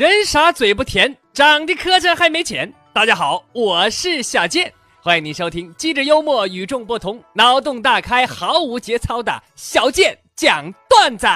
人傻嘴不甜，长得磕碜还没钱。大家好，我是小健，欢迎您收听机智幽默、与众不同、脑洞大开、毫无节操的小健讲段子。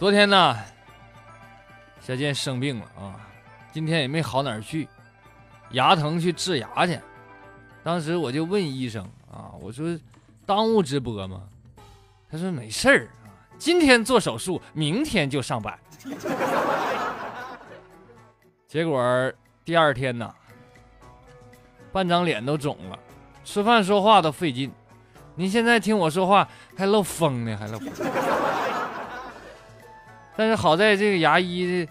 昨天呢，小健生病了啊，今天也没好哪儿去，牙疼去治牙去。当时我就问医生啊，我说耽误直播吗？他说没事儿啊，今天做手术，明天就上班。结果第二天呢，半张脸都肿了，吃饭说话都费劲。你现在听我说话还漏风呢，还漏风。但是好在这个牙医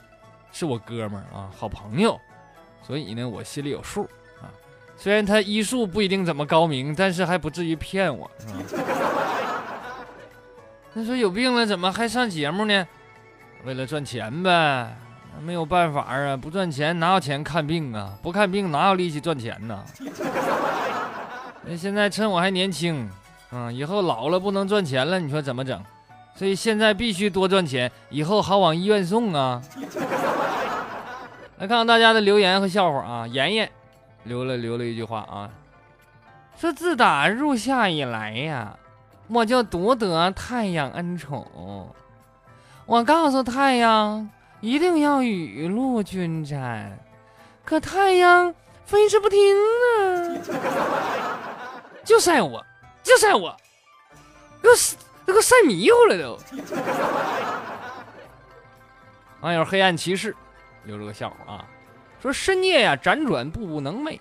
是我哥们儿啊，好朋友，所以呢我心里有数啊。虽然他医术不一定怎么高明，但是还不至于骗我，是吧？他说有病了怎么还上节目呢？为了赚钱呗，没有办法啊，不赚钱哪有钱看病啊？不看病哪有力气赚钱呢？那 现在趁我还年轻，啊，以后老了不能赚钱了，你说怎么整？所以现在必须多赚钱，以后好往医院送啊。来看看大家的留言和笑话啊，妍妍留了留了一句话啊，说自打入夏以来呀。我就独得太阳恩宠，我告诉太阳一定要雨露均沾，可太阳非是不听啊，就晒我，就晒我，给我给我晒迷糊了都。网友黑暗骑士留了个笑话啊，说深夜呀辗转不能寐，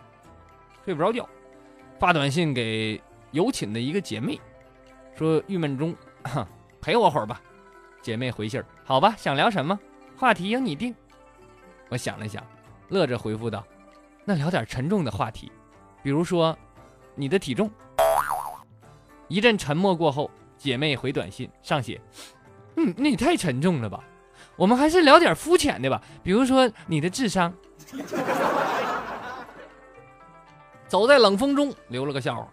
睡不着觉，发短信给有寝的一个姐妹。说郁闷中，陪我会儿吧。姐妹回信儿，好吧，想聊什么话题由你定。我想了想，乐着回复道：“那聊点沉重的话题，比如说你的体重。”一阵沉默过后，姐妹回短信上写：“嗯，那也太沉重了吧？我们还是聊点肤浅的吧，比如说你的智商。”走在冷风中，留了个笑话。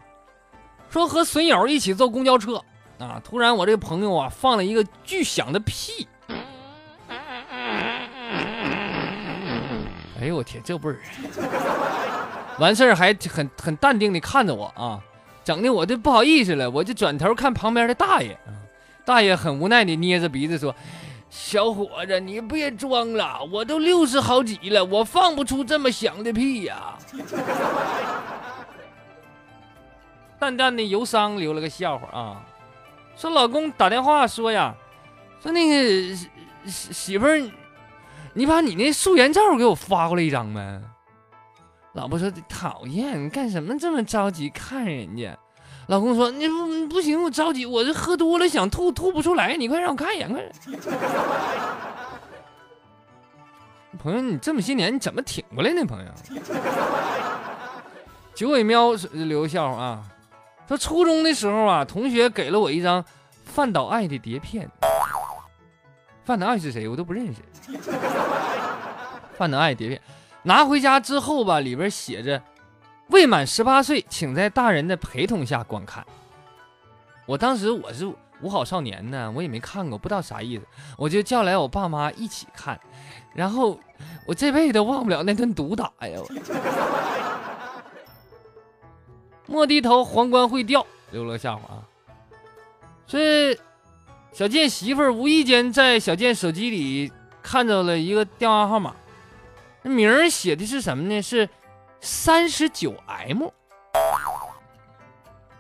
说和损友一起坐公交车啊，突然我这朋友啊放了一个巨响的屁，哎呦我天，这味儿！完事儿还很很淡定的看着我啊，整的我都不好意思了，我就转头看旁边的大爷，大爷很无奈的捏着鼻子说：“小伙子，你别装了，我都六十好几了，我放不出这么响的屁呀。”淡淡的忧伤留了个笑话啊，说老公打电话说呀，说那个媳媳妇儿，你把你那素颜照给我发过来一张呗。老婆说讨厌，你干什么这么着急看人家？老公说你不不行，我着急，我这喝多了想吐吐不出来，你快让我看一眼，快。朋友，你这么些年你怎么挺过来呢？朋友，九尾喵留个笑话啊。说初中的时候啊，同学给了我一张范岛爱的碟片。范岛爱是谁？我都不认识。范岛爱碟片拿回家之后吧，里边写着“未满十八岁，请在大人的陪同下观看”。我当时我是五好少年呢，我也没看过，不知道啥意思，我就叫来我爸妈一起看，然后我这辈子都忘不了那顿毒打呀！我莫低头，皇冠会掉。留了个笑话啊，这小健媳妇儿无意间在小健手机里看到了一个电话号码，那名儿写的是什么呢？是三十九 M。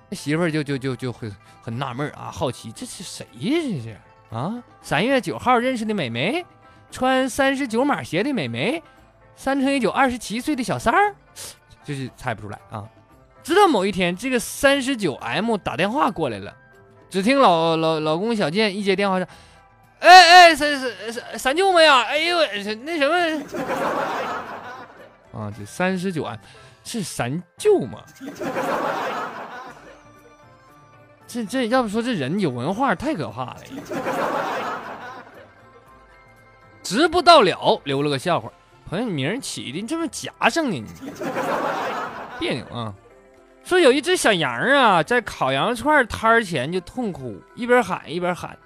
那媳妇儿就就就就会很纳闷啊，好奇这是谁呀？这是啊，三月九号认识的美眉，穿三十九码鞋的美眉，三乘以九二十七岁的小三儿，就是猜不出来啊。直到某一天，这个三十九 M 打电话过来了，只听老老老公小健一接电话说：“哎哎，三三三三舅妈呀，哎呦，那什么 啊，这三十九 M 是三舅吗。这这要不说这人有文化太可怕了。直不到了，留了个笑话，朋友名起的这么夹生呢，别扭啊。”说有一只小羊啊，在烤羊肉串摊儿前就痛哭，一边喊一边喊，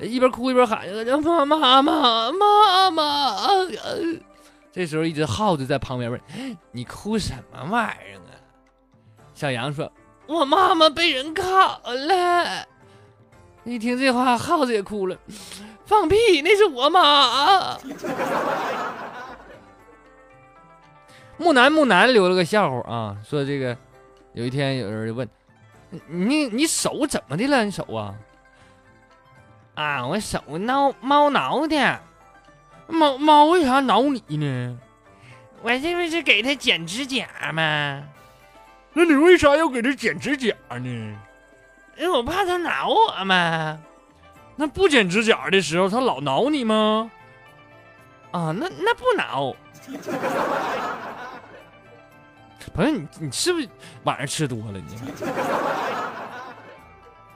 一边哭一边喊：“妈妈妈妈妈！”这时候，一只耗子在旁边问：“你哭什么玩意儿啊？”小羊说：“我妈妈被人烤了。”一听这话，耗子也哭了：“放屁！那是我妈。”木南木南留了个笑话啊，说这个。有一天，有人就问：“你你手怎么的了？你手啊？啊，我手挠猫挠的。猫猫为啥挠你呢？我这不是给它剪指甲吗？那你为啥要给它剪指甲呢？因为我怕它挠我嘛。那不剪指甲的时候，它老挠你吗？啊，那那不挠。”朋友，你你是不是晚上吃多了？你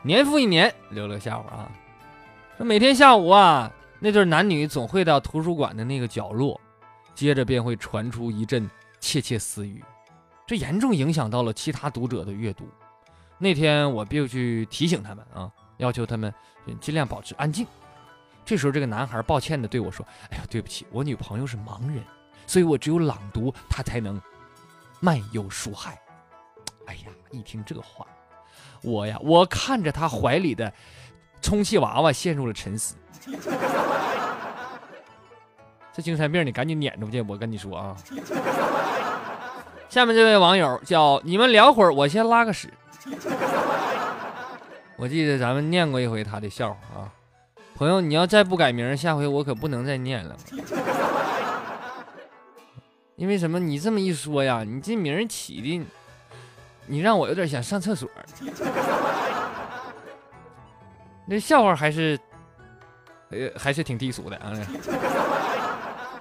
年复一年留了个笑话啊，说每天下午啊，那对男女总会到图书馆的那个角落，接着便会传出一阵窃窃私语，这严重影响到了其他读者的阅读。那天我便去提醒他们啊，要求他们尽量保持安静。这时候，这个男孩抱歉的对我说：“哎呀，对不起，我女朋友是盲人，所以我只有朗读，她才能。”漫游书海，哎呀！一听这话，我呀，我看着他怀里的充气娃娃，陷入了沉思。这精神病你赶紧撵出去！我跟你说啊。下面这位网友叫你们聊会儿，我先拉个屎。我记得咱们念过一回他的笑话啊，朋友，你要再不改名，下回我可不能再念了。因为什么？你这么一说呀，你这名起的，你让我有点想上厕所。那笑话还是，呃，还是挺低俗的啊。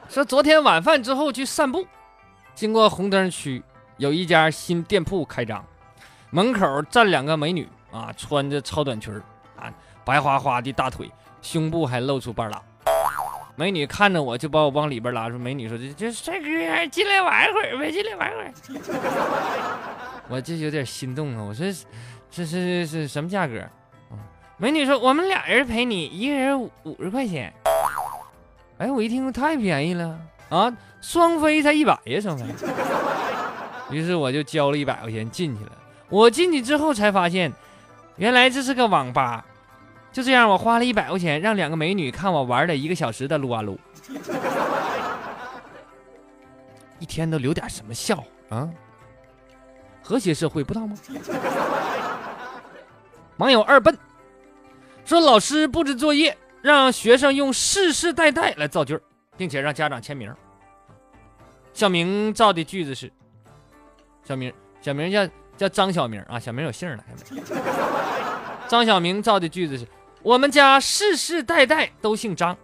说昨天晚饭之后去散步，经过红灯区，有一家新店铺开张，门口站两个美女啊，穿着超短裙啊，白花花的大腿，胸部还露出半拉。美女看着我就把我往里边拉，说：“美女说这这帅哥进来玩会儿呗，进来玩会儿。”我就有点心动啊！我说：“这是是什么价格？”美女说：“我们俩人陪你，一个人五十块钱。”哎，我一听太便宜了啊！双飞才一百呀，双飞。于是我就交了一百块钱进去了。我进去之后才发现，原来这是个网吧。就这样，我花了一百块钱让两个美女看我玩了一个小时的撸啊撸，一天都留点什么笑啊？和谐社会不知道吗？网友二笨说，老师布置作业让学生用世世代代来造句，并且让家长签名。小明造的句子是：小明，小明叫叫张小明啊，小明有姓了。张小明造的句子是。我们家世世代代都姓张。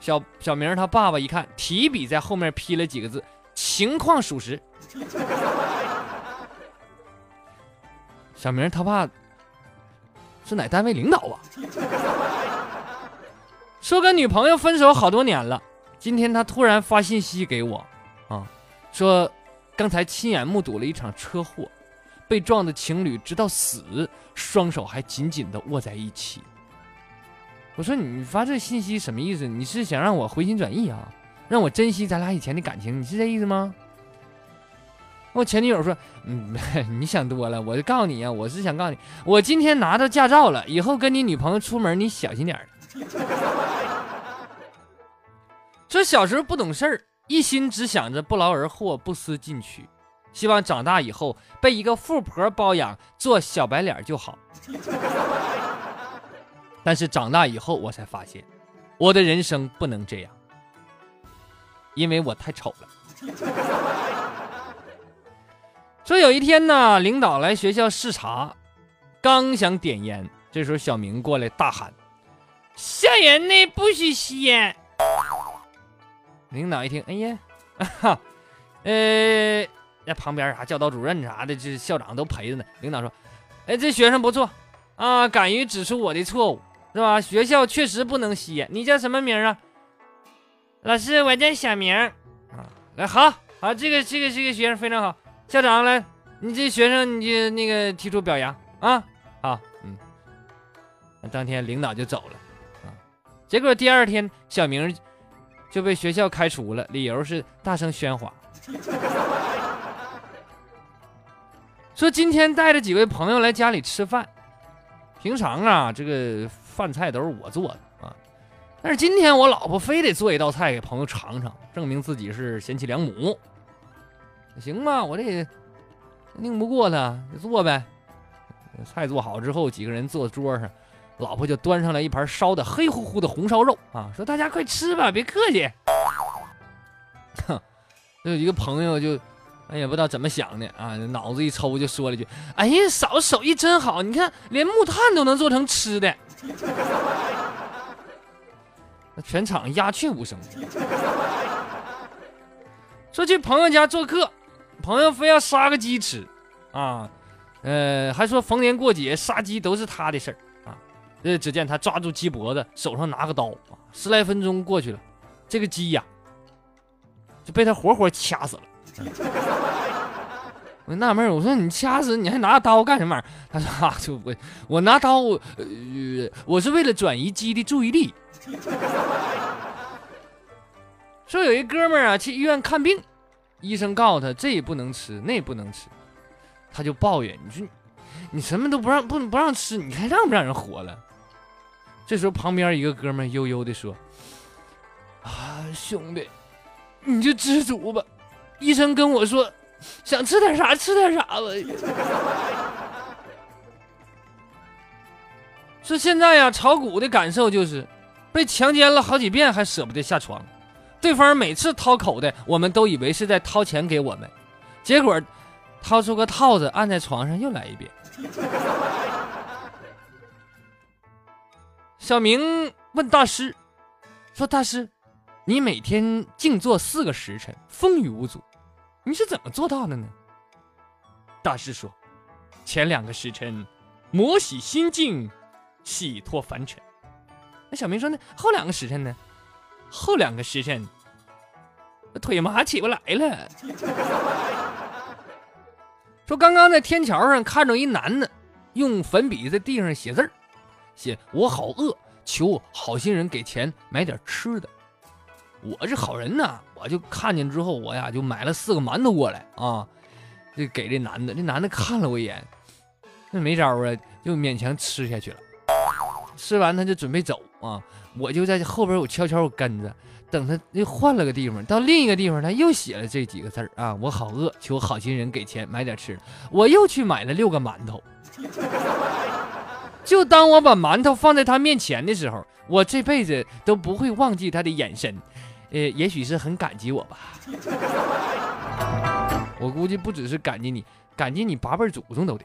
小小明他爸爸一看，提笔在后面批了几个字：“情况属实。”小明他爸是哪单位领导啊？说跟女朋友分手好多年了，今天他突然发信息给我，啊，说刚才亲眼目睹了一场车祸。被撞的情侣直到死，双手还紧紧的握在一起。我说你发这信息什么意思？你是想让我回心转意啊？让我珍惜咱俩以前的感情？你是这意思吗？我前女友说：“嗯，你想多了。我就告诉你啊，我是想告诉你，我今天拿到驾照了，以后跟你女朋友出门你小心点儿。说小时候不懂事儿，一心只想着不劳而获，不思进取。”希望长大以后被一个富婆包养，做小白脸就好。但是长大以后，我才发现，我的人生不能这样，因为我太丑了。说有一天呢，领导来学校视察，刚想点烟，这时候小明过来大喊：“校园内不许吸烟！”领导一听，哎呀，哈，呃。在旁边啥教导主任啥的，这校长都陪着呢。领导说：“哎，这学生不错啊，敢于指出我的错误，是吧？学校确实不能吸烟。你叫什么名啊？老师，我叫小明。啊，来，好好，这个这个这个学生非常好。校长来你这学生你就那个提出表扬啊，好，嗯，当天领导就走了啊，结果第二天小明就被学校开除了，理由是大声喧哗。说今天带着几位朋友来家里吃饭，平常啊这个饭菜都是我做的啊，但是今天我老婆非得做一道菜给朋友尝尝，证明自己是贤妻良母。行吧，我这也拧不过他，就做呗。菜做好之后，几个人坐桌上，老婆就端上来一盘烧的黑乎乎的红烧肉啊，说大家快吃吧，别客气。哼，有一个朋友就。哎也不知道怎么想的啊，脑子一抽就说了句：“哎呀，嫂子手艺真好，你看连木炭都能做成吃的。”全场鸦雀无声。说去朋友家做客，朋友非要杀个鸡吃，啊，呃，还说逢年过节杀鸡都是他的事儿啊。呃，只见他抓住鸡脖子，手上拿个刀，十来分钟过去了，这个鸡呀就被他活活掐死了。我纳闷我说你掐死你还拿刀干什么玩意儿？他说啊，就我我拿刀，呃，我是为了转移鸡的注意力。说有一哥们儿啊去医院看病，医生告诉他这也不能吃，那也不能吃，他就抱怨你说你什么都不让不不让吃，你还让不让人活了？这时候旁边一个哥们儿悠悠的说：“啊，兄弟，你就知足吧。”医生跟我说，想吃点啥吃点啥吧。说现在呀，炒股的感受就是，被强奸了好几遍还舍不得下床，对方每次掏口袋，我们都以为是在掏钱给我们，结果掏出个套子按在床上又来一遍。小明问大师，说大师，你每天静坐四个时辰，风雨无阻。你是怎么做到的呢？大师说：“前两个时辰，摩洗心境，洗脱凡尘。”那小明说呢？后两个时辰呢？后两个时辰，腿麻起不来了。说刚刚在天桥上看着一男的，用粉笔在地上写字儿，写“我好饿，求好心人给钱买点吃的。”我是好人呐，我就看见之后，我呀就买了四个馒头过来啊，就给这男的。这男的看了我一眼，那没招啊，就勉强吃下去了。吃完他就准备走啊，我就在后边我悄悄我跟着，等他又换了个地方，到另一个地方他又写了这几个字啊，我好饿，求好心人给钱买点吃的。我又去买了六个馒头，就当我把馒头放在他面前的时候，我这辈子都不会忘记他的眼神。呃，也许是很感激我吧。我估计不只是感激你，感激你八辈祖宗都得。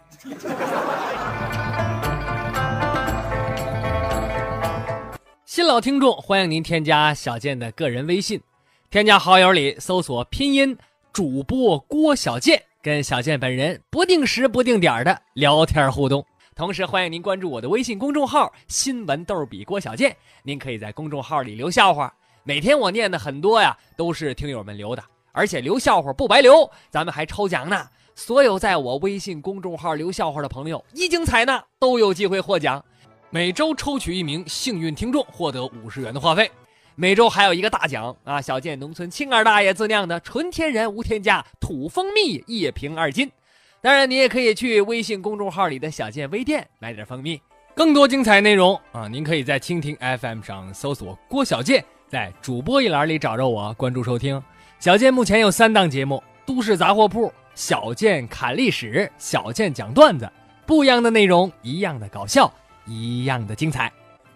新老听众，欢迎您添加小健的个人微信，添加好友里搜索拼音主播郭小健，跟小健本人不定时不定点的聊天互动。同时，欢迎您关注我的微信公众号“新闻逗比郭小健”，您可以在公众号里留笑话。每天我念的很多呀，都是听友们留的，而且留笑话不白留，咱们还抽奖呢。所有在我微信公众号留笑话的朋友，一经采纳都有机会获奖。每周抽取一名幸运听众，获得五十元的话费。每周还有一个大奖啊，小健农村青二大爷自酿的纯天然无添加土蜂蜜一瓶二斤。当然，你也可以去微信公众号里的小健微店买点蜂蜜。更多精彩内容啊，您可以在蜻蜓 FM 上搜索郭小健。在主播一栏里找着我，关注收听。小健目前有三档节目：都市杂货铺、小健侃历史、小健讲段子，不一样的内容，一样的搞笑，一样的精彩。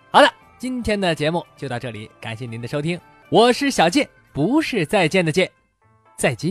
好了，今天的节目就到这里，感谢您的收听，我是小健，不是再见的见，再见。